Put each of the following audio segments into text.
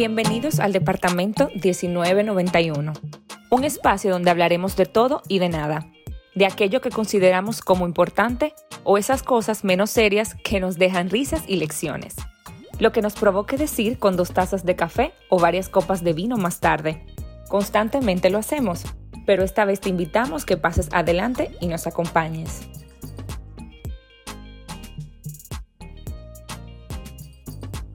Bienvenidos al Departamento 1991, un espacio donde hablaremos de todo y de nada, de aquello que consideramos como importante o esas cosas menos serias que nos dejan risas y lecciones. Lo que nos provoque decir con dos tazas de café o varias copas de vino más tarde. Constantemente lo hacemos, pero esta vez te invitamos que pases adelante y nos acompañes.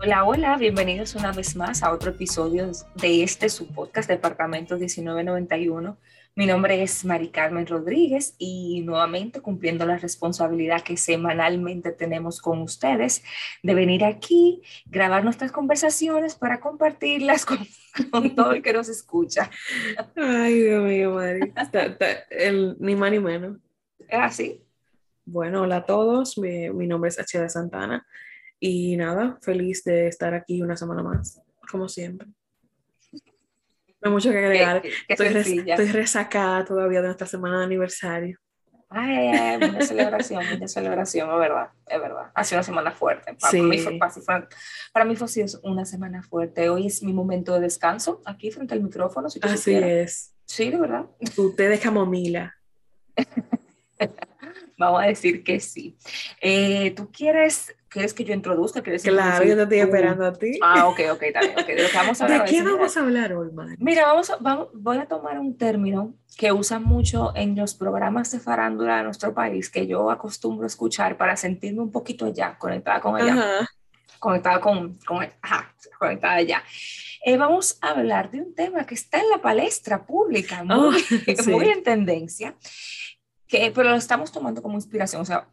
Hola, hola, bienvenidos una vez más a otro episodio de este su podcast Departamento 1991. Mi nombre es Mari Carmen Rodríguez y nuevamente cumpliendo la responsabilidad que semanalmente tenemos con ustedes de venir aquí, grabar nuestras conversaciones para compartirlas con, todo el que nos escucha. Ay, Dios mío, Mari. el, ni más ni menos. ¿Es así? Bueno, hola a todos. Mi, mi nombre es Achida Santana y nada, feliz de estar aquí una semana más, como siempre. No hay mucho que agregar. estoy, resacada todavía de nuestra semana de aniversario. Ay, mucha celebración, mucha celebración, es verdad, es verdad. Ha sido una semana fuerte. Para, sí. mí fue, para, mí fue una semana fuerte. Hoy es mi momento de descanso aquí frente al micrófono. Si Así es. Sí, de verdad. Usted de camomila. Vamos a decir que sí. Eh, ¿Tú quieres ¿Quieres que yo introduzca? ¿Quieres claro, yo te estoy esperando a ti. Ah, ok, ok, está bien. Okay. ¿De, vamos a hablar ¿De qué vamos a hablar hoy, Mari? Mira, vamos, vamos, voy a tomar un término que usan mucho en los programas de farándula de nuestro país, que yo acostumbro a escuchar para sentirme un poquito allá, conectada con ella. Ajá. Conectada con, con ajá, conectada allá. Eh, vamos a hablar de un tema que está en la palestra pública, muy, oh, muy en tendencia, que, pero lo estamos tomando como inspiración. O sea,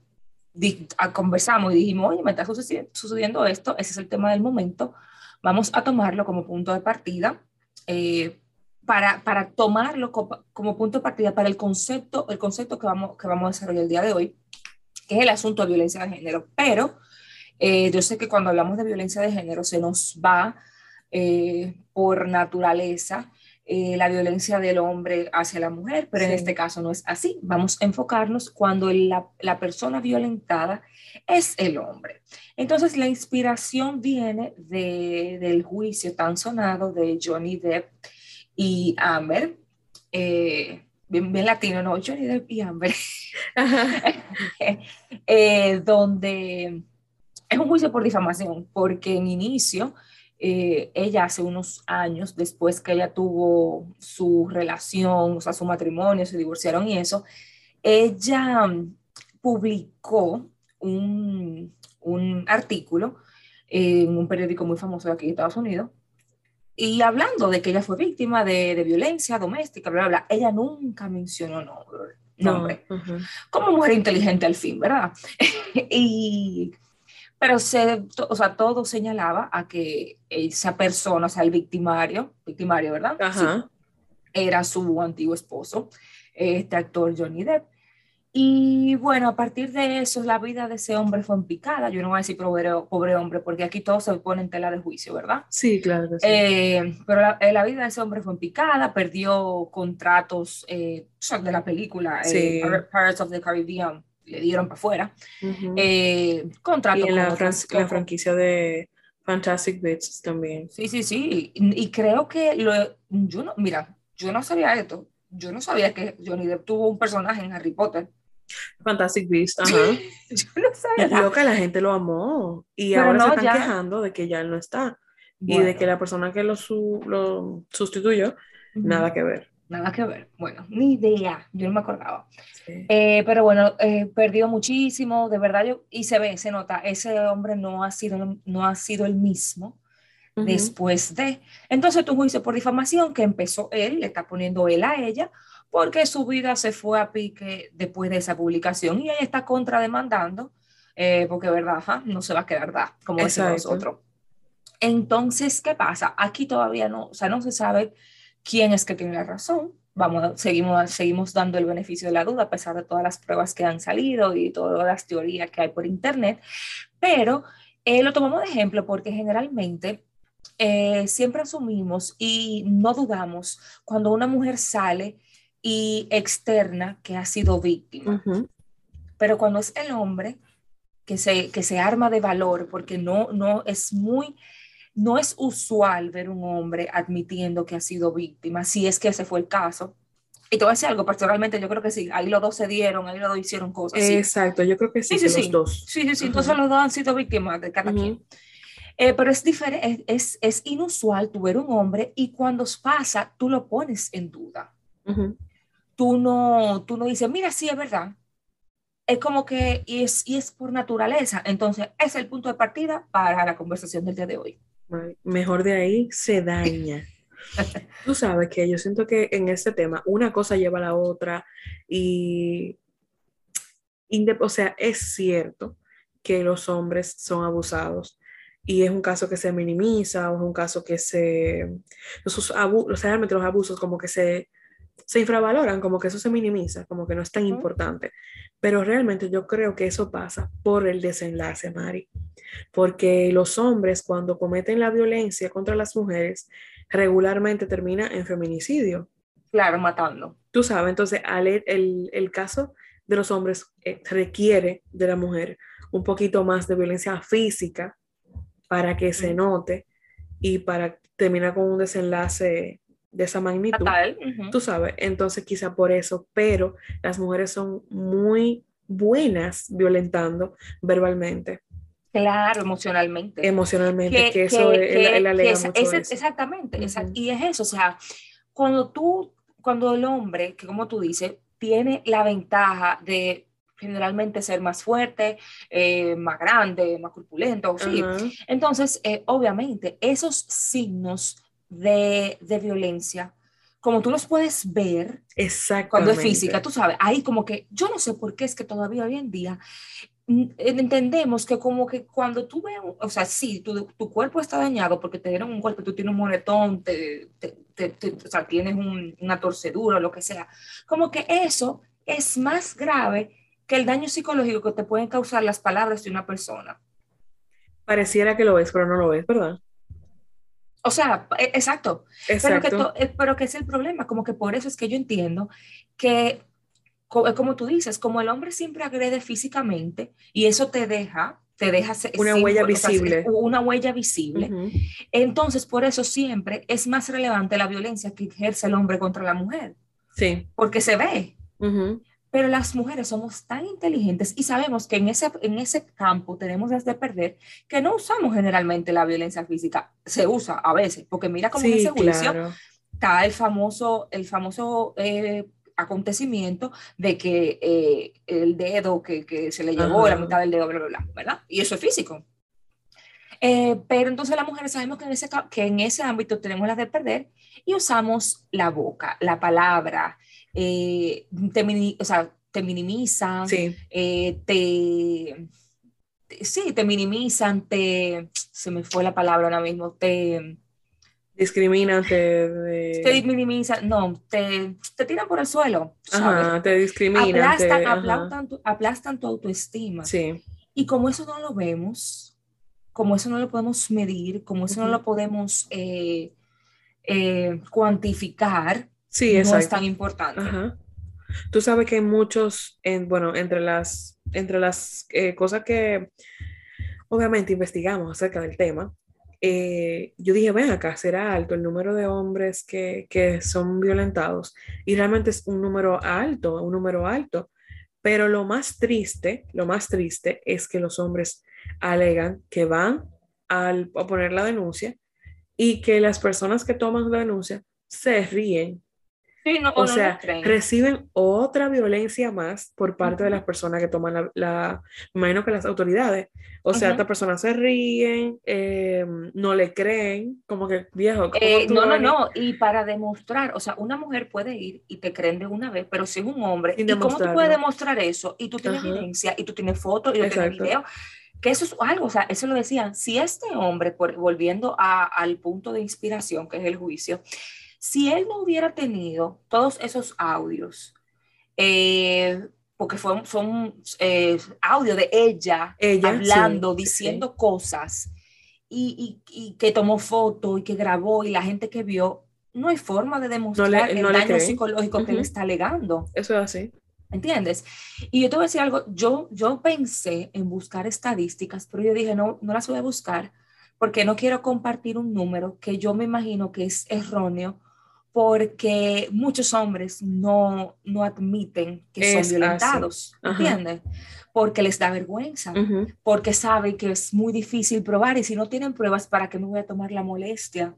conversamos y dijimos, oye, me está sucediendo esto, ese es el tema del momento, vamos a tomarlo como punto de partida, eh, para, para, tomarlo como, punto de partida para el concepto, el concepto que vamos, que vamos a desarrollar el día de hoy, que es el asunto de violencia de género. Pero eh, yo sé que cuando hablamos de violencia de género se nos va eh, por naturaleza eh, la violencia del hombre hacia la mujer, pero en este caso no es así. Vamos a enfocarnos cuando la, la, persona violentada es el hombre. Entonces la inspiración viene de, del juicio tan sonado de Johnny Depp y Amber. Eh, bien, bien, latino, ¿no? Johnny Depp y Amber. eh, donde es un juicio por difamación, porque en inicio eh, ella hace unos años, después que ella tuvo su relación, o sea, su matrimonio, se divorciaron y eso, ella mm, publicó un, un artículo en un periódico muy famoso de aquí de Estados Unidos, y hablando de que ella fue víctima de, de violencia doméstica, bla, bla, bla, ella nunca mencionó nombre, nombre. como mujer inteligente al fin, ¿verdad? y pero se, o sea, todo señalaba a que esa persona, o sea, el victimario, victimario, ¿verdad? Ajá. era su antiguo esposo, este actor Johnny Depp. Y bueno, a partir de eso, la vida de ese hombre fue en picada. Yo no voy a decir pobre, pobre hombre, porque aquí todo se pone en tela de juicio, ¿verdad? Sí, claro. sí. Eh, pero la, eh, la, vida de ese hombre fue en picada, perdió contratos eh, de la película sí. Pirates of the Caribbean le dieron para afuera. Eh, contrato y en la, la, franquicia de Fantastic Beasts también. Sí, sí, sí. Y, creo que lo, yo no, mira, yo no sabía esto. Yo no sabía que Johnny Depp tuvo un personaje en Harry Potter. Fantastic Beasts, ajá. yo no sabía. que la gente lo amó y ahora se están quejando de que ya él no está y de que la persona que lo, lo sustituyó, nada que ver. Nada que ver. Bueno, ni idea, yo no me acordaba. Eh, pero bueno, eh, perdió muchísimo, de verdad, yo, y se ve, se nota, ese hombre no ha sido, no ha sido el mismo después de. Entonces, tu juicio por difamación que empezó él, le está poniendo él a ella, porque su vida se fue a pique después de esa publicación y ella está contrademandando, eh, porque, verdad, no se va a quedar da, como decimos nosotros. Entonces, ¿qué pasa? Aquí todavía no, o sea, no se sabe quién es que tiene la razón. Vamos, seguimos, seguimos dando el beneficio de la duda a pesar de todas las pruebas que han salido y todas las teorías que hay por internet, pero eh, lo tomamos de ejemplo porque generalmente eh, siempre asumimos y no dudamos cuando una mujer sale y externa que ha sido víctima. pero cuando es el hombre que se, que se arma de valor, porque no, no es muy, no es usual ver un hombre admitiendo que ha sido víctima, si es que ese fue el caso. Y te voy a decir algo, personalmente yo creo que sí, ahí los dos se dieron, ahí los dos hicieron cosas. Exacto, yo creo que sí, sí, sí, los dos. Sí, sí, sí, entonces los dos han sido víctimas de cada quien. Eh, pero es diferente, es, es, inusual tu ver un hombre y cuando pasa, tú lo pones en duda. Tú no, tú no dices, mira, sí, es verdad. Es como que, y es, y es por naturaleza. Entonces, es el punto de partida para la conversación del día de hoy. Mejor de ahí se daña. Tú sabes que yo siento que en este tema una cosa lleva a la otra y, o sea, es cierto que los hombres son abusados y es un caso que se minimiza o es un caso que se, los, abusos, realmente los abusos como que se, se infravaloran, como que eso se minimiza, como que no es tan importante. Pero realmente yo creo que eso pasa por el desenlace, Mari. Porque los hombres cuando cometen la violencia contra las mujeres, regularmente termina en feminicidio. Claro, matando. Tú sabes, entonces el, el, caso de los hombres eh, requiere de la mujer un poquito más de violencia física para que se note y para terminar con un desenlace de esa magnitud. Tú sabes, entonces quizá por eso, pero las mujeres son muy buenas violentando verbalmente. Claro, emocionalmente. Emocionalmente, que, eso que, él, mucho Exactamente, y es eso, o sea, cuando tú, cuando el hombre, que como tú dices, tiene la ventaja de generalmente ser más fuerte, eh, más grande, más corpulento, sí. Entonces, eh, obviamente, esos signos de, de, violencia, como tú los puedes ver cuando es física, tú sabes, ahí como que yo no sé por qué es que todavía hoy en día entendemos que como que cuando tú ves, o sea, sí, tu, tu, cuerpo está dañado porque te dieron un golpe, tú tienes un moretón, te, te, o sea, tienes una torcedura o lo que sea, como que eso es más grave que el daño psicológico que te pueden causar las palabras de una persona. Pareciera que lo ves, pero no lo ves, ¿verdad? O sea, exacto. exacto. Pero, que eh, pero que es el problema, como que por eso es que yo entiendo que como tú dices, como el hombre siempre agrede físicamente y eso te deja, te deja una huella visible. una huella visible. Entonces, por eso siempre es más relevante la violencia que ejerce el hombre contra la mujer. Sí. Porque se ve. Pero las mujeres somos tan inteligentes y sabemos que en ese, en ese campo tenemos de perder que no usamos generalmente la violencia física. Se usa a veces, porque mira cómo en ese juicio está el famoso, el famoso eh, acontecimiento de que eh, el dedo que, que, se le llevó, la mitad del dedo, bla, bla, bla, ¿verdad? Y eso es físico. Eh, pero entonces las mujeres sabemos que en, ese, que en ese ámbito tenemos las de perder y usamos la boca, la palabra, eh, te, o sea, te minimizan, sí. te, sí, te minimizan, te, se me fue la palabra ahora mismo, te, discriminan, te... Te minimizan, no, te, te, tiran por el suelo. Ajá, te discriminan. Aplastan, tu, aplastan tu autoestima. Sí. Y como eso no lo vemos, como eso no lo podemos medir, como eso no lo podemos eh, eh, cuantificar, sí, no es tan importante. Ajá. Tú sabes que muchos, en, bueno, entre las, entre las eh, cosas que obviamente investigamos acerca del tema, eh, yo dije, ven acá, será alto el número de hombres que, que, son violentados. Y realmente es un número alto, un número alto. Pero lo más triste, lo más triste es que los hombres alegan que van al, a poner la denuncia y que las personas que toman la denuncia se ríen o sea, reciben otra violencia más por parte de las personas que toman la, la, imagino que las autoridades. O sea, estas personas se ríen, eh, no le creen, como que viejo. Eh, no, no, no, y para demostrar, o sea, una mujer puede ir y te creen de una vez, pero si es un hombre, ¿y cómo tú puedes demostrar eso? Y tú tienes evidencia, y tú tienes fotos, y tú tienes video que eso es algo, o sea, eso lo decían, si este hombre, por, volviendo a, al punto de inspiración, que es el juicio, si él no hubiera tenido todos esos audios, eh, porque fue, son eh, audio de ella, hablando, diciendo cosas, y, que tomó foto y que grabó y la gente que vio, no hay forma de demostrar el daño psicológico que le está alegando. Eso es así. ¿Entiendes? Y yo te voy a decir algo, yo, yo pensé en buscar estadísticas, pero yo dije, no, no las voy a buscar porque no quiero compartir un número que yo me imagino que es erróneo porque muchos hombres no, no admiten que son violentados, ¿entiendes? Porque les da vergüenza, porque saben que es muy difícil probar y si no tienen pruebas, ¿para qué me voy a tomar la molestia?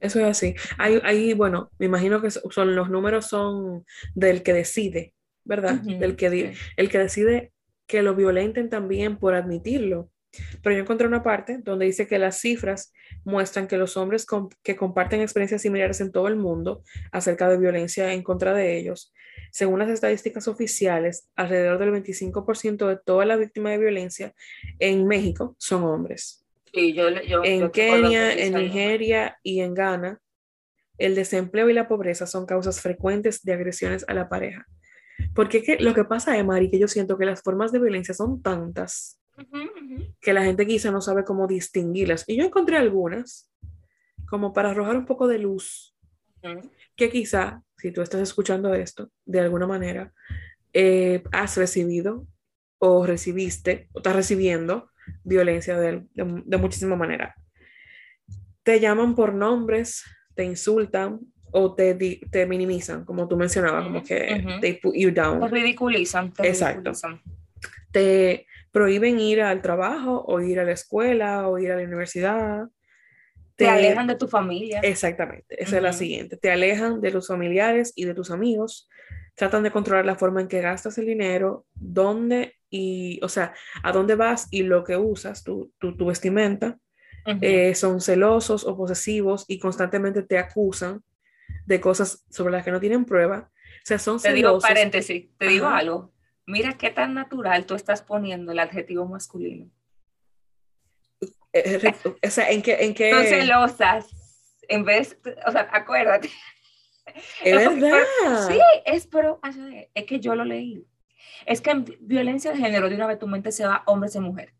Eso es así. Ahí, bueno, me imagino que son, los números son del que decide, ¿verdad? del que, El que decide que lo violenten también por admitirlo. Pero yo encontré una parte donde dice que las cifras muestran que los hombres que comparten experiencias similares en todo el mundo acerca de violencia en contra de ellos, según las estadísticas oficiales, alrededor del 25% de todas las víctimas de violencia en México son hombres. en Kenia, en Nigeria y en Ghana, el desempleo y la pobreza son causas frecuentes de agresiones a la pareja. Porque lo que pasa es, Mari, que yo siento que las formas de violencia son tantas que la gente quizá no sabe cómo distinguirlas. Y yo encontré algunas, como para arrojar un poco de luz, que quizá, si tú estás escuchando esto, de alguna manera, eh, has recibido o recibiste o estás recibiendo violencia de, de, muchísima manera. Te llaman por nombres, te insultan o te, te minimizan, como tú mencionabas, como que they put you down. Te ridiculizan. Te Exacto. Te, prohíben ir al trabajo o ir a la escuela o ir a la universidad. Te, alejan de tu familia. Exactamente, esa es la siguiente. Te alejan de tus familiares y de tus amigos. Tratan de controlar la forma en que gastas el dinero, dónde y, o sea, a dónde vas y lo que usas, tu, tu, vestimenta. Eh, son celosos o posesivos y constantemente te acusan de cosas sobre las que no tienen prueba. O sea, son Te digo paréntesis, te digo algo mira qué tan natural tú estás poniendo el adjetivo masculino. Eh, eh, o sea, ¿en qué? En qué... No celosas. En vez, o sea, acuérdate. Es verdad. sí, es, pero es que yo lo leí. Es que en violencia de género, de una vez tu mente se va hombres y mujeres.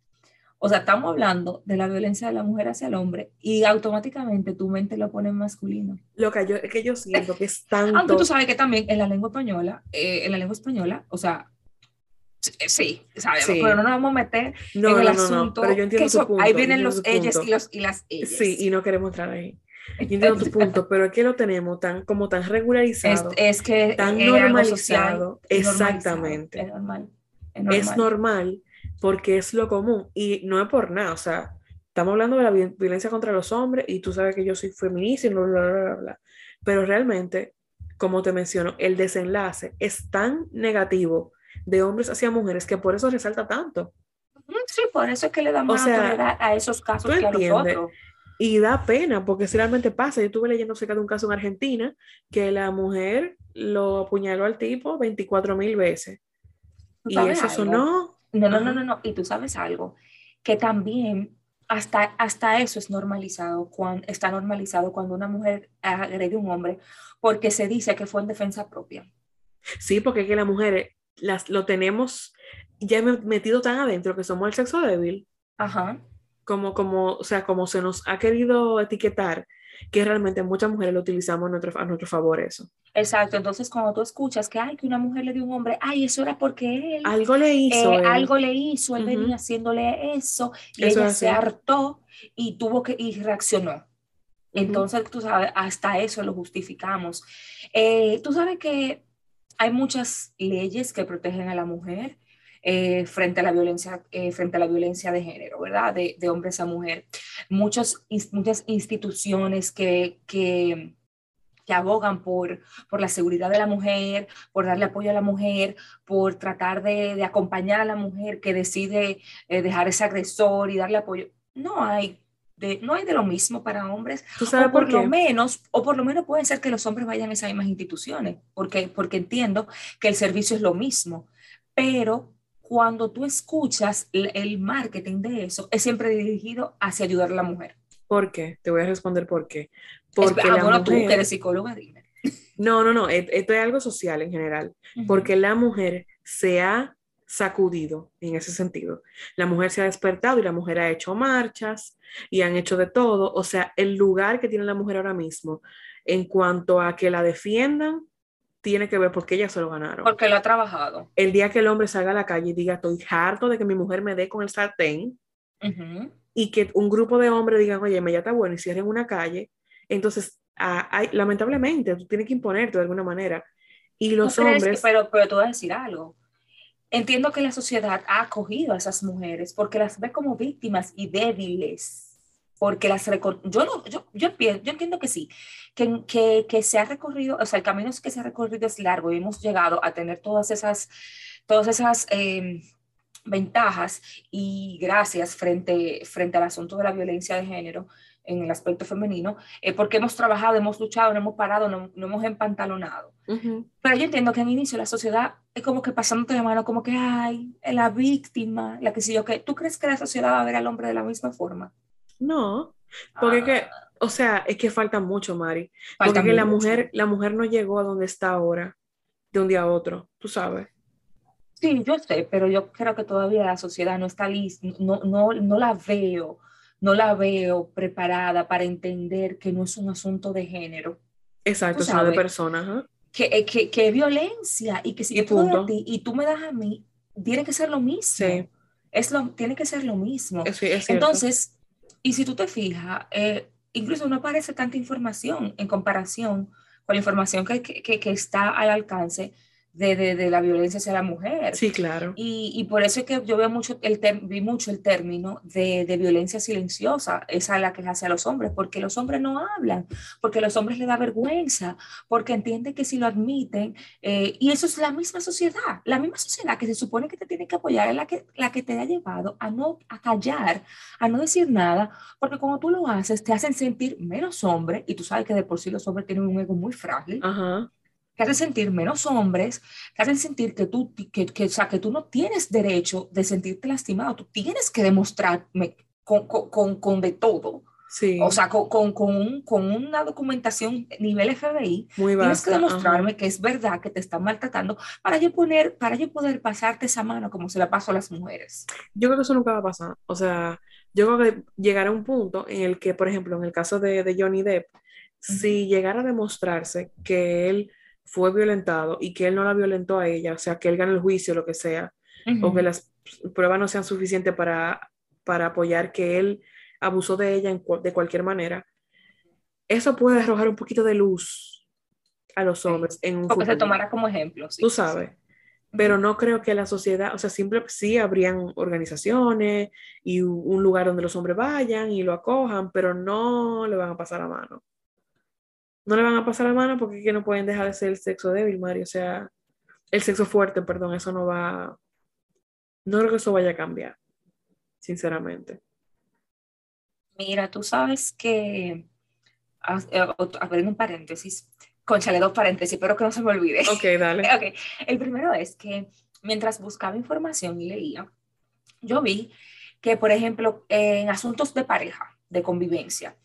O sea, estamos hablando de la violencia de la mujer hacia el hombre y automáticamente tu mente lo pone en masculino. Lo que yo, que yo siento que es tanto... Aunque tú sabes que también en la lengua española, eh, en la lengua española, o sea, Sí, sabemos, pero no nos vamos a meter en el asunto. pero yo entiendo tu punto, ahí vienen los ellos y, los, y las ellas. Sí, y no queremos entrar ahí. Yo entiendo tu punto, pero es que lo tenemos tan, como tan regularizado, es, que tan normalizado. Exactamente. Es normal, es normal. porque es lo común y no es por nada. O sea, estamos hablando de la violencia contra los hombres y tú sabes que yo soy feminista y bla, bla, bla, bla. Pero realmente, como te menciono, el desenlace es tan negativo de hombres hacia mujeres que por eso resalta tanto. Sí, por eso es que le damos a, a esos casos que a nosotros. Y da pena porque si realmente pasa. Yo estuve leyendo cerca de un caso en Argentina que la mujer lo apuñaló al tipo 24 mil veces. Y eso sonó. No, no, no, no, no. Y tú sabes algo, que también hasta, hasta eso es normalizado, cuando, está normalizado cuando una mujer agrede a un hombre, porque se dice que fue en defensa propia. Sí, porque es que las mujeres las, lo tenemos ya metido tan adentro que somos el sexo débil. Ajá. Como, como, o sea, como se nos ha querido etiquetar, que realmente muchas mujeres lo utilizamos a nuestro, a nuestro favor eso. Exacto, entonces cuando tú escuchas que, ay, que una mujer le dio un hombre, ay, eso era porque él... Algo le hizo. Eh, algo le hizo, él venía haciéndole eso, y ella se hartó y tuvo que, y reaccionó. Entonces, tú sabes, hasta eso lo justificamos. Eh, tú sabes que hay muchas leyes que protegen a la mujer eh, frente, a la violencia, eh, frente a la violencia de género, ¿verdad? De, de hombres a mujer. Muchos, muchas instituciones que, que, abogan por, por la seguridad de la mujer, por darle apoyo a la mujer, por tratar de, de acompañar a la mujer que decide eh, dejar ese agresor y darle apoyo. No hay no hay de lo mismo para hombres, o por, lo menos, o por lo menos puede ser que los hombres vayan a esas mismas instituciones, porque, porque entiendo que el servicio es lo mismo, pero cuando tú escuchas el, marketing de eso, es siempre dirigido hacia ayudar a la mujer. ¿Por qué? Te voy a responder por qué. Porque ah, bueno, tú que eres psicóloga, dime. No, no, no, e, esto es algo social en general, porque la mujer se ha sacudido en ese sentido. La mujer se ha despertado y la mujer ha hecho marchas y han hecho de todo. O sea, el lugar que tiene la mujer ahora mismo en cuanto a que la defiendan tiene que ver porque ellas se lo ganaron. Porque lo ha trabajado. El día que el hombre salga a la calle y diga, estoy harto de que mi mujer me dé con el sartén, y que un grupo de hombres digan, oye, me ya está bueno y cierren una calle, entonces, hay, lamentablemente, tú tienes que imponerte de alguna manera. Y los hombres... pero, pero tú vas a decir algo. Entiendo que la sociedad ha acogido a esas mujeres porque las ve como víctimas y débiles porque las yo, no, yo, yo, yo, entiendo que sí, que, que, que, se ha recorrido, o sea, el camino que se ha recorrido es largo y hemos llegado a tener todas esas, todas esas em, ventajas y gracias frente, frente al asunto de la violencia de género en el aspecto femenino, eh, porque hemos trabajado, hemos luchado, no hemos parado, no, no hemos empantalonado. Pero yo entiendo que en inicio la sociedad es como que pasándote la mano, como que, ay, la víctima, la que si yo, que ¿tú crees que la sociedad va a ver al hombre de la misma forma? No, porque que, ah. o sea, es que falta mucho, Mari. porque que la mujer, la mujer no llegó a donde está ahora, de un día a otro, tú sabes. Sí, yo sé, pero yo creo que todavía la sociedad no está lista, no, no, no la veo, no la veo preparada para entender que no es un asunto de género. Exacto, sino de personas. Que, eh, que, que, es violencia y que si yo a ti y tú me das a mí, tiene que ser lo mismo. Sí. Es lo, tiene que ser lo mismo. Entonces, y si tú te fijas, eh, incluso no aparece tanta información en comparación con la información que, que, que está al alcance de, de, de, la violencia hacia la mujer. Sí, claro. Y, y por eso es que yo veo mucho el vi mucho el término de, de, violencia silenciosa, esa es la que se hace a los hombres, porque los hombres no hablan, porque a los hombres les da vergüenza, porque entienden que si lo admiten, eh, y eso es la misma sociedad, la misma sociedad que se supone que te tiene que apoyar es la que, la que te ha llevado a no a callar, a no decir nada, porque cuando tú lo haces te hacen sentir menos hombre, y tú sabes que de por sí los hombres tienen un ego muy frágil. Ajá que hacen sentir menos hombres, que hacen sentir que tú, que, que, o sea, que tú no tienes derecho de sentirte lastimado, tú tienes que demostrarme con, con, con de todo. Sí. O sea, con, con, con, con, una documentación nivel FBI, Muy tienes que demostrarme que es verdad que te están maltratando para yo, poner, para yo poder pasarte esa mano como se la paso a las mujeres. Yo creo que eso nunca va a pasar. O sea, yo creo que llegará un punto en el que, por ejemplo, en el caso de, de Johnny Depp, si llegara a demostrarse que él fue violentado y que él no la violentó a ella, o sea, que él gane el juicio, lo que sea, o que las pruebas no sean suficientes para, para apoyar que él abusó de ella de cualquier manera, eso puede arrojar un poquito de luz a los hombres en un Porque se tomara como ejemplo. Tú sabes. Pero no creo que la sociedad, o sea, siempre sí habrían organizaciones y un lugar donde los hombres vayan y lo acojan, pero no le van a pasar a mano no le van a pasar la mano porque es que no pueden dejar de ser el sexo débil, Mario. O sea, el sexo fuerte, perdón, eso no va. No creo que eso vaya a cambiar, sinceramente. Mira, tú sabes que. Eh, abriendo un paréntesis, conchale dos paréntesis, pero que no se me olvide. Ok, dale. okay. El primero es que mientras buscaba información y leía, yo vi que, por ejemplo, en asuntos de pareja, de convivencia,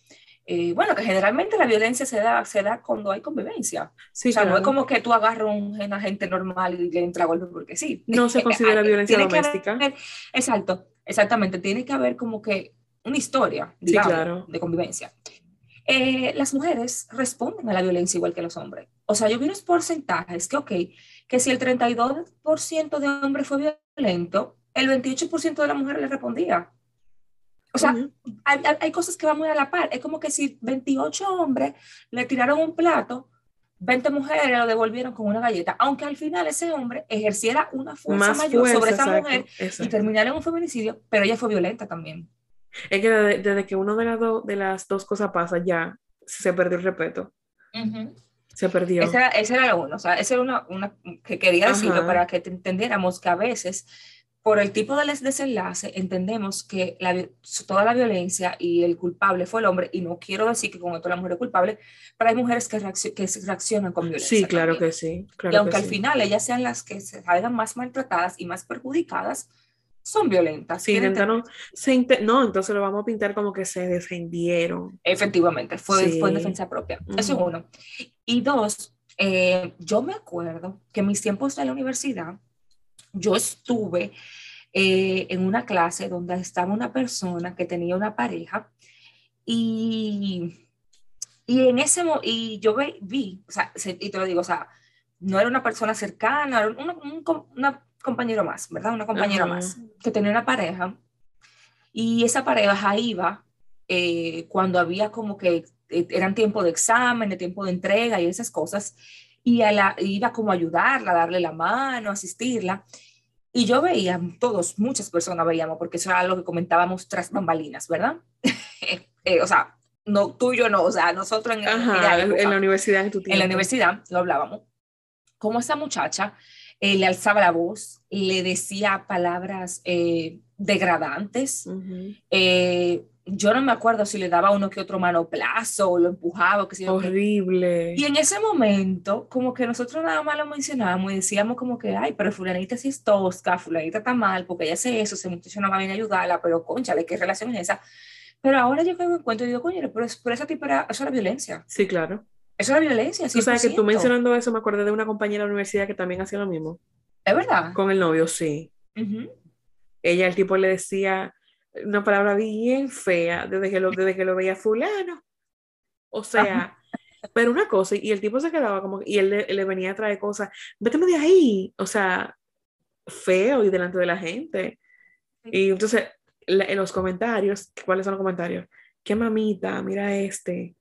eh, bueno, que generalmente la violencia se da, se da cuando hay convivencia. Sí, o sea, no es como que tú agarras a un agente normal y le entra golpe porque sí. No se considera violencia doméstica. exacto, exactamente. Tiene que haber como que una historia, digamos, de convivencia. Eh, las mujeres responden a la violencia igual que los hombres. O sea, yo vi unos porcentajes que, ok, que si el 32% de hombres fue violento, el 28% de las mujeres le respondía. O sea, hay, hay, cosas que van muy a la par. Es como que si 28 hombres le tiraron un plato, 20 mujeres lo devolvieron con una galleta, aunque al final ese hombre ejerciera una fuerza mayor sobre esa mujer y terminara en un feminicidio, pero ella fue violenta también. Es que desde, que uno de, las de las dos cosas pasa, ya se perdió el respeto. Se perdió. Ese era, ese era lo uno, o sea, ese era una, una que quería decirlo para que entendiéramos que a veces por el tipo de desenlace, entendemos que la, toda la violencia y el culpable fue el hombre, y no quiero decir que con esto la mujer es culpable, pero hay mujeres que, que reaccionan con violencia. Sí, claro que sí. y aunque al final ellas sean las que se salgan más maltratadas y más perjudicadas, son violentas. Sí, intentaron, no, entonces lo vamos a pintar como que se defendieron. Efectivamente, fue, fue en defensa propia. Eso es uno. Y dos, eh, yo me acuerdo que en mis tiempos de la universidad, yo estuve eh, en una clase donde estaba una persona que tenía una pareja y, y en ese y yo vi, o sea, y te lo digo, o sea, no era una persona cercana, era un, compañero más, ¿verdad? Una compañera más, que tenía una pareja. Y esa pareja iba eh, cuando había como que eh, eran tiempo de examen, de tiempo de entrega y esas cosas, y a la, iba como a ayudarla, a darle la mano, asistirla. Y yo veía, todos, muchas personas veíamos, porque eso era algo que comentábamos tras bambalinas, ¿verdad? Eh, o sea, no tú y yo no, o sea, nosotros en, en la universidad en tu En la universidad lo hablábamos. Como esa muchacha le alzaba la voz, le decía palabras degradantes, yo no me acuerdo si le daba uno que otro manoplazo o lo empujaba o que sea. Horrible. Y en ese momento, como que nosotros nada más lo mencionábamos y decíamos como que, ay, pero fulanita sí es tosca, fulanita está mal porque ella hace eso, se muchacho no va a venir a ayudarla, pero conchale, ¿qué relación es esa? Pero ahora yo me encuentro y digo, coño, pero, pero esa tipo era, eso era violencia. Sí, claro. Eso era violencia, sí. O sea, que tú mencionando eso, me acordé de una compañera de la universidad que también hacía lo mismo. ¿Es verdad? Con el novio, sí. Ella, el tipo le decía, una palabra bien fea desde que lo, desde que lo veía fulano. O sea, pero una cosa, y el tipo se quedaba como, y él le, venía a traer cosas, véteme de ahí, o sea, feo y delante de la gente. Y entonces, en los comentarios, ¿cuáles son los comentarios? Qué mamita, mira este,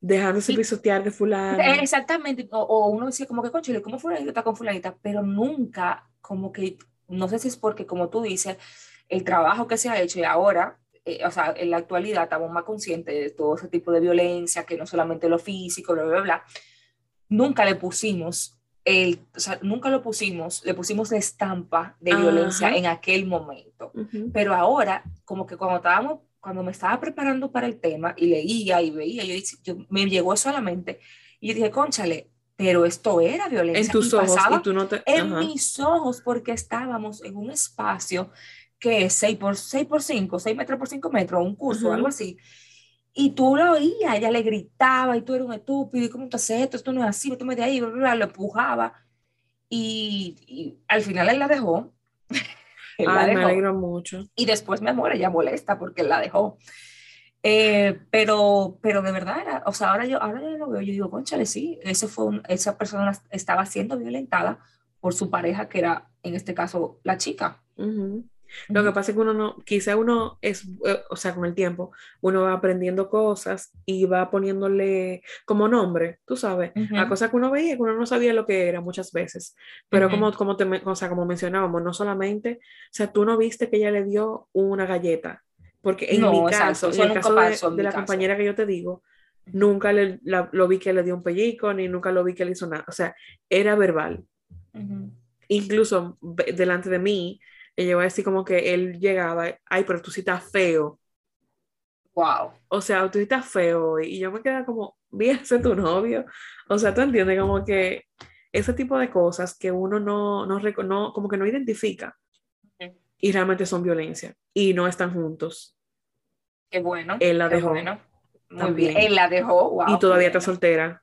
dejándose pisotear de fulano. Exactamente, o, uno decía como que, conchile, ¿cómo fulanito está con fulanita? Pero nunca, como que, no sé si es porque, como tú dices, el trabajo que se ha hecho y ahora, eh, o sea, en la actualidad estamos más conscientes de todo ese tipo de violencia, que no solamente lo físico, bla, bla, bla, nunca le pusimos, el, o sea, nunca lo pusimos, le pusimos la estampa de violencia en aquel momento. Pero ahora, como que cuando estábamos, cuando me estaba preparando para el tema y leía y veía, yo, yo me llegó solamente y yo dije, conchale, pero esto era violencia. En tus ojos, y tú no te... En mis ojos, porque estábamos en un espacio que es 6 por, 6 por 5, 6 metros por 5 metros, un curso, algo así. Y tú lo oías, ella le gritaba y tú eres un estúpido, y cómo te haces esto, esto no es así, tú me de ahí, lo empujaba. Y, al final él la dejó. Ay, me alegro mucho. Y después mi amor, ella molesta porque él la dejó. Eh, pero, pero de verdad, o sea, ahora yo, ahora yo lo veo, yo digo, conchale, sí, ese fue esa persona estaba siendo violentada por su pareja, que era en este caso la chica. Lo que pasa es que uno no, quizá uno es, eh, o sea, con el tiempo, uno va aprendiendo cosas y va poniéndole como nombre, tú sabes, a cosas que uno veía, que uno no sabía lo que era muchas veces. Pero como, como, te, o sea, como mencionábamos, no solamente, o sea, tú no viste que ella le dio una galleta, porque en mi caso, en el caso de, la compañera que yo te digo, nunca le, lo vi que le dio un pellico, ni nunca lo vi que le hizo nada, o sea, era verbal. Incluso delante de mí, ella iba a decir como que él llegaba, ay, pero tú sí estás feo. Wow. O sea, tú sí estás feo. Y yo me quedaba como, bien, ese tu novio. O sea, tú entiendes como que ese tipo de cosas que uno no, no, no como que no identifica y realmente son violencia y no están juntos. Qué bueno. Él la dejó. Bueno. Muy bien. Él la dejó. Wow, y todavía está soltera.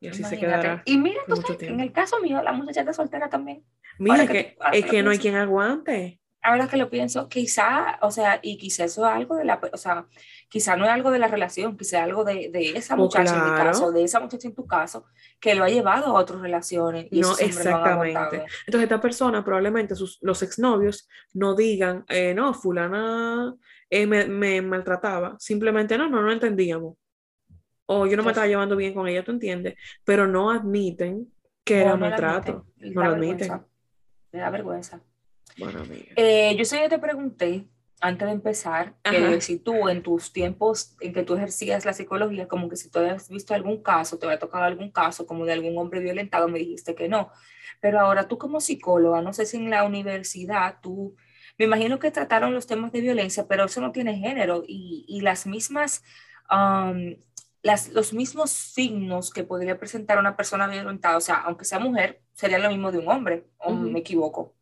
Y así se quedará. Y mira, tú en el caso mío, la muchacha está soltera también. Mira, que, es que no hay quien aguante. Ahora que lo pienso, quizá, o sea, y quizá eso es algo de la, o sea, quizá no es algo de la relación, quizá algo de, de esa oh, muchacha en mi caso, de esa muchacha en tu caso, que lo ha llevado a otras relaciones. Y no, exactamente. Entonces, esta persona, probablemente sus, los exnovios, no digan, eh, no, fulana eh, me, me, maltrataba. Simplemente, no, no, no entendíamos. O yo no me estaba llevando bien con ella, ¿tú entiendes? Pero no admiten que era maltrato. no lo admiten me da vergüenza. Bueno, eh, yo sé que te pregunté antes de empezar, que si tú en tus tiempos en que tú ejercías la psicología, como que si tú habías visto algún caso, te había tocado algún caso como de algún hombre violentado, me dijiste que no. Pero ahora tú como psicóloga, no sé si en la universidad tú, me imagino que trataron los temas de violencia, pero eso no tiene género y, y las mismas, las, los mismos signos que podría presentar una persona violentada, o sea, aunque sea mujer, sería lo mismo de un hombre, o me equivoco.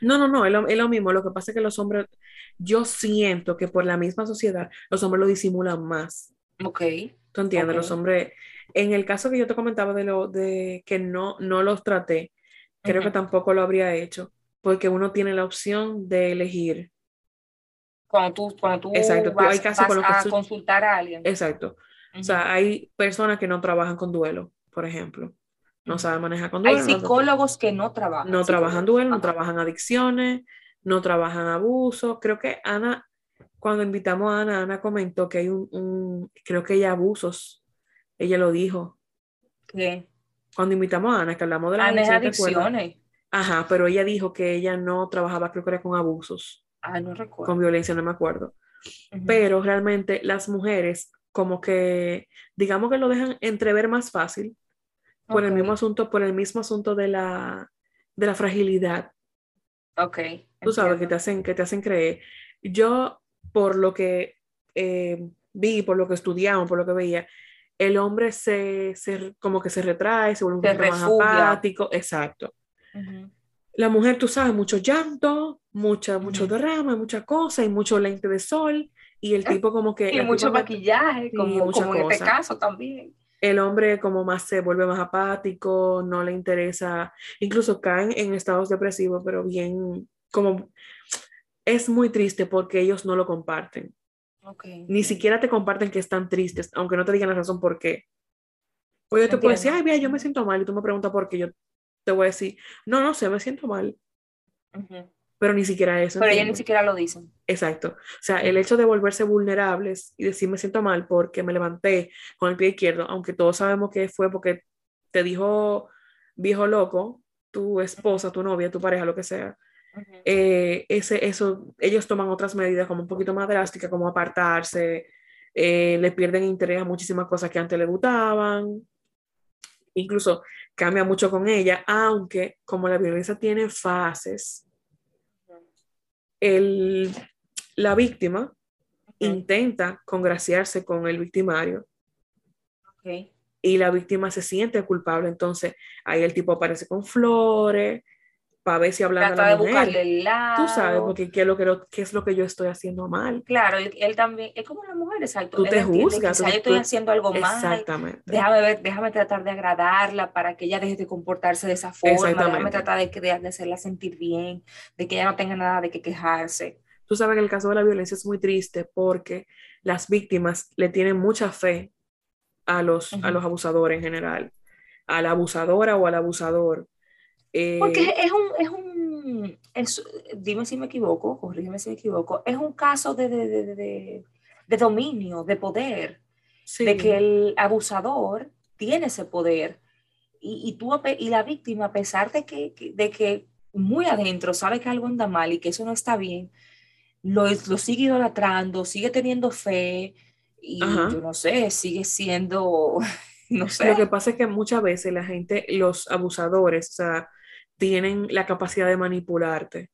No, no, no, es lo, mismo. Lo que pasa es que los hombres, yo siento que por la misma sociedad, los hombres lo disimulan más. Ok. ¿Tú entiendes? Los hombres, en el caso que yo te comentaba de lo de que no, no los traté, creo que tampoco lo habría hecho, porque uno tiene la opción de elegir. Cuando tú, cuando tú Exacto. vas, a consultar a alguien. Exacto. O sea, hay personas que no trabajan con duelo, por ejemplo. no sabe manejar con duelo. Hay psicólogos que no trabajan. No trabajan duelo, no trabajan adicciones, no trabajan abuso. Creo que Ana, cuando invitamos a Ana, Ana comentó que hay un, creo que hay abusos. Ella lo dijo. ¿Qué? Cuando invitamos a Ana, que hablamos de las adicciones. Ajá, pero ella dijo que ella no trabajaba, creo que era con abusos. Ah, no recuerdo. Con violencia, no me acuerdo. Pero realmente las mujeres, como que, digamos que lo dejan entrever más fácil por el mismo asunto, por el mismo asunto de la, de la fragilidad. Ok. Tú sabes que te hacen, que te hacen creer. Yo, por lo que eh, vi, por lo que estudiamos, por lo que veía, el hombre se, se como que se retrae, se vuelve un más apático. Exacto. La mujer, tú sabes, mucho llanto, mucha, mucho drama, mucha cosa y mucho lente de sol. Y el tipo como que... Y mucho maquillaje, como, como en este caso también. El hombre como más se vuelve más apático, no le interesa, incluso caen en estados depresivos, pero bien, como es muy triste porque ellos no lo comparten. Ni siquiera te comparten que están tristes, aunque no te digan la razón por qué. O yo te puedo decir, ay, mira, yo me siento mal, y tú me preguntas por qué, yo te voy a decir, no, no sé, me siento mal pero ni siquiera eso. Pero ellos ni siquiera lo dicen. Exacto. O sea, el hecho de volverse vulnerables y decir me siento mal porque me levanté con el pie izquierdo, aunque todos sabemos que fue porque te dijo viejo loco, tu esposa, tu novia, tu pareja, lo que sea. Eh, ese, eso, ellos toman otras medidas como un poquito más drásticas, como apartarse, eh, le pierden interés a muchísimas cosas que antes le gustaban, incluso cambia mucho con ella, aunque como la violencia tiene fases, el, la víctima intenta congraciarse con el victimario. Y la víctima se siente culpable, entonces ahí el tipo aparece con flores, para ver si hablando a la mujer. Tú sabes, porque qué es, lo que qué es lo que yo estoy haciendo mal. Claro, él, también, es como la mujer, exacto. Tú te juzgas. yo estoy haciendo algo mal. Exactamente. Déjame, ver, déjame tratar de agradarla para que ella deje de comportarse de esa forma. Déjame tratar de, de, de hacerla sentir bien, de que ella no tenga nada de qué quejarse. Tú sabes que el caso de la violencia es muy triste porque las víctimas le tienen mucha fe a los, a los abusadores en general, a la abusadora o al abusador porque eh, es un, es un dime si me equivoco, corrígeme si me equivoco, es un caso de, de, de, de dominio, de poder, de que el abusador tiene ese poder. Y, y, tú, y la víctima, a pesar de que, de que muy adentro sabe que algo anda mal y que eso no está bien, lo, lo sigue idolatrando, sigue teniendo fe y yo no sé, sigue siendo, no sé. Lo que pasa es que muchas veces la gente, los abusadores, o sea, tienen la capacidad de manipularte.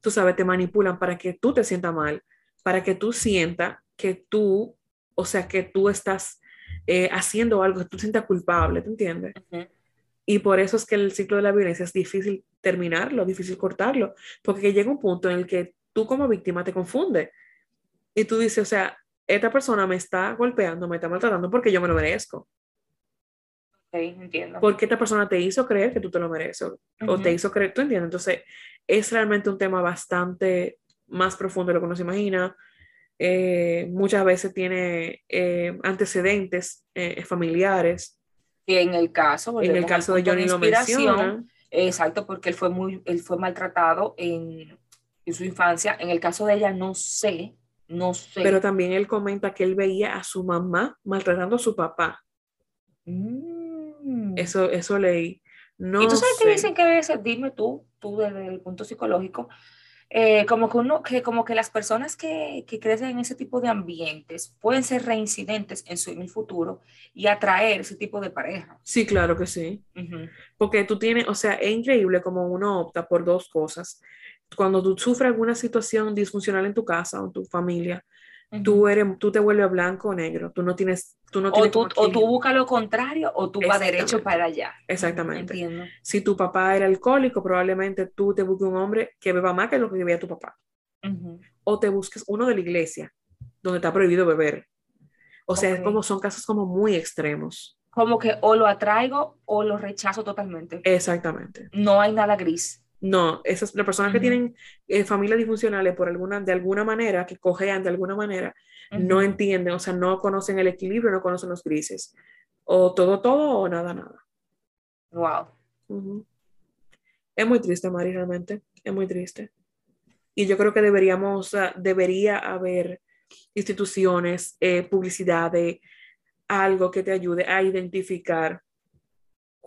Tú sabes, te manipulan para que tú te sientas mal, para que tú sientas que tú, o sea, que tú estás eh, haciendo algo, que tú te sientas culpable, ¿te entiendes? Y por eso es que el ciclo de la violencia es difícil terminarlo, difícil cortarlo, porque llega un punto en el que tú como víctima te confundes. Y tú dices, o sea, esta persona me está golpeando, me está maltratando porque yo me lo merezco entiendo. Porque esta persona te hizo creer que tú te lo mereces o, te hizo creer, ¿tú entiendes? Entonces, es realmente un tema bastante más profundo de lo que uno se imagina. Eh, muchas veces tiene eh, antecedentes eh, familiares. Y en el caso, en el caso de Johnny lo menciona. Exacto, porque él fue, muy, él fue maltratado en, en su infancia. En el caso de ella, no sé, no sé. Pero también él comenta que él veía a su mamá maltratando a su papá. Mm. Eso, eso leí. No ¿Y tú sabes qué dicen que a veces, dime tú, tú desde el punto psicológico, eh, como que uno, que como que las personas que, que, crecen en ese tipo de ambientes pueden ser reincidentes en su en el futuro y atraer ese tipo de pareja. Sí, claro que sí. Porque tú tienes, o sea, es increíble como uno opta por dos cosas. Cuando tú sufres alguna situación disfuncional en tu casa o en tu familia, tú, eres, tú te vuelves blanco o negro, tú no tienes... Tú no o, tú, o tú buscas lo contrario o tú vas derecho para allá. Exactamente. Entiendo. Si tu papá era alcohólico, probablemente tú te busques un hombre que beba más que lo que bebía tu papá. O te busques uno de la iglesia, donde está prohibido beber. O sea, es como, son casos como muy extremos. Como que o lo atraigo o lo rechazo totalmente. Exactamente. No hay nada gris. No, esas las personas que tienen eh, familias disfuncionales por alguna, de alguna manera, que cojean de alguna manera, no entienden, o sea, no conocen el equilibrio, no conocen los grises. O todo, todo o nada, nada. Wow. Es muy triste, Mari, realmente. Es muy triste. Y yo creo que deberíamos, debería haber instituciones, eh, publicidad de algo que te ayude a identificar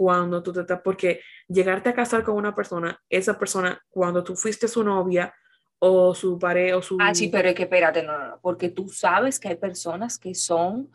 cuando tú te estás, porque llegarte a casar con una persona, esa persona, cuando tú fuiste su novia o su pareja o su... Ah, sí, pero es que espérate, no, no, no, porque tú sabes que hay personas que son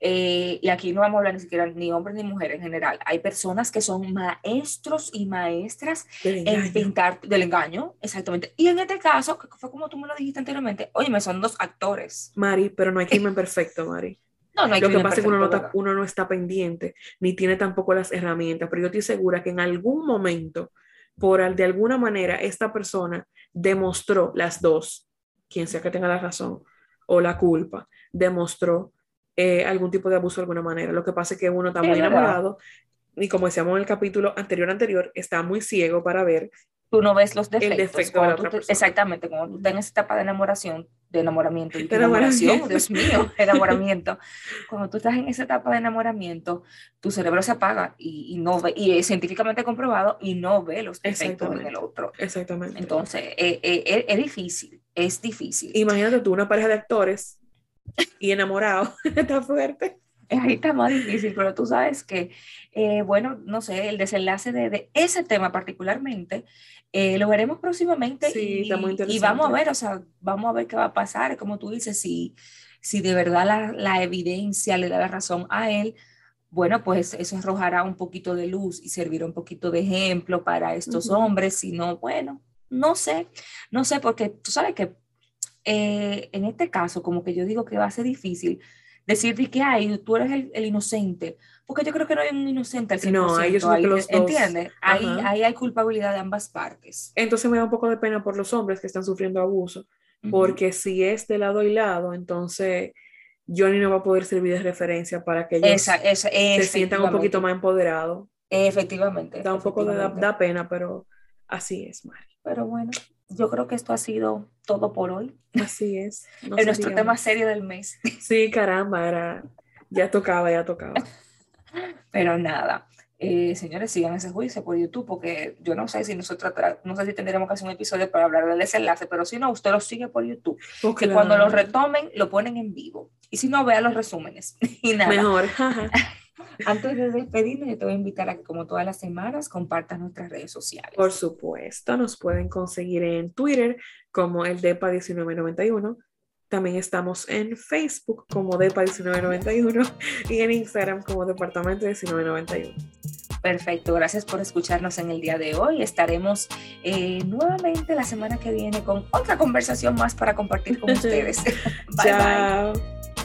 eh, y aquí no vamos a hablar ni siquiera ni hombres ni mujeres en general, hay personas que son maestros y maestras en pintar del engaño, exactamente. Y en este caso, que fue como tú me lo dijiste anteriormente, oye, me son dos actores. Mari, pero no hay crimen perfecto, Mari. No, no hay lo que pasa es que uno no, está, uno no está pendiente, ni tiene tampoco las herramientas, pero yo estoy segura que en algún momento, por de alguna manera, esta persona demostró las dos, quien sea que tenga la razón o la culpa, demostró eh, algún tipo de abuso de alguna manera. Lo que pasa es que uno está muy enamorado y como decíamos en el capítulo anterior anterior, está muy ciego para ver. Tú no ves los defectos. El defecto de la otra exactamente, tú estás en esa etapa de enamoración, de enamoramiento, de enamoración, Dios mío, enamoramiento. Cuando tú estás en esa etapa de enamoramiento, tu cerebro se apaga y, y no ve, y es científicamente comprobado y no ve los defectos en el otro. Exactamente. Entonces, eh, eh, es difícil, es difícil. Imagínate tú una pareja de actores y enamorado. está fuerte. Ahí está más difícil, pero tú sabes que, eh, bueno, no sé, el desenlace de, de ese tema particularmente, eh, lo veremos próximamente sí, y, está muy interesante. y vamos a ver, o sea, vamos a ver qué va a pasar, como tú dices, si, si de verdad la, la evidencia le da la razón a él, bueno, pues eso arrojará un poquito de luz y servirá un poquito de ejemplo para estos hombres, si no, bueno, no sé, no sé, porque tú sabes que eh, en este caso, como que yo digo que va a ser difícil decir que hay, tú eres el, inocente, porque yo creo que no hay un inocente al 100%. No, ellos son los ¿Entiendes? Ahí, ahí, hay culpabilidad de ambas partes. Entonces me da un poco de pena por los hombres que están sufriendo abuso, porque si es de lado y lado, entonces Johnny no va a poder servir de referencia para que ellos se sientan un poquito más empoderados. Efectivamente. Da un poco de da, pena, pero así es, Mari. Pero bueno, yo creo que esto ha sido todo por hoy. Así es. No en nuestro tema serio del mes. Sí, caramba, era, ya tocaba, ya tocaba. Pero nada, eh, señores, sigan ese juicio por YouTube, porque yo no sé si nosotros, no sé si tendremos que hacer un episodio para hablar del desenlace, pero si no, usted lo sigue por YouTube. Oh, que cuando lo retomen, lo ponen en vivo. Y si no, vea los resúmenes. Y nada. Mejor. Antes de despedirnos, yo te voy a invitar a que, como todas las semanas, compartas nuestras redes sociales. Por supuesto, nos pueden conseguir en Twitter como el DEPA1991. También estamos en Facebook como DEPA1991 y en Instagram como Departamento 1991. Perfecto, gracias por escucharnos en el día de hoy. Estaremos eh, nuevamente la semana que viene con otra conversación más para compartir con ustedes. bye bye.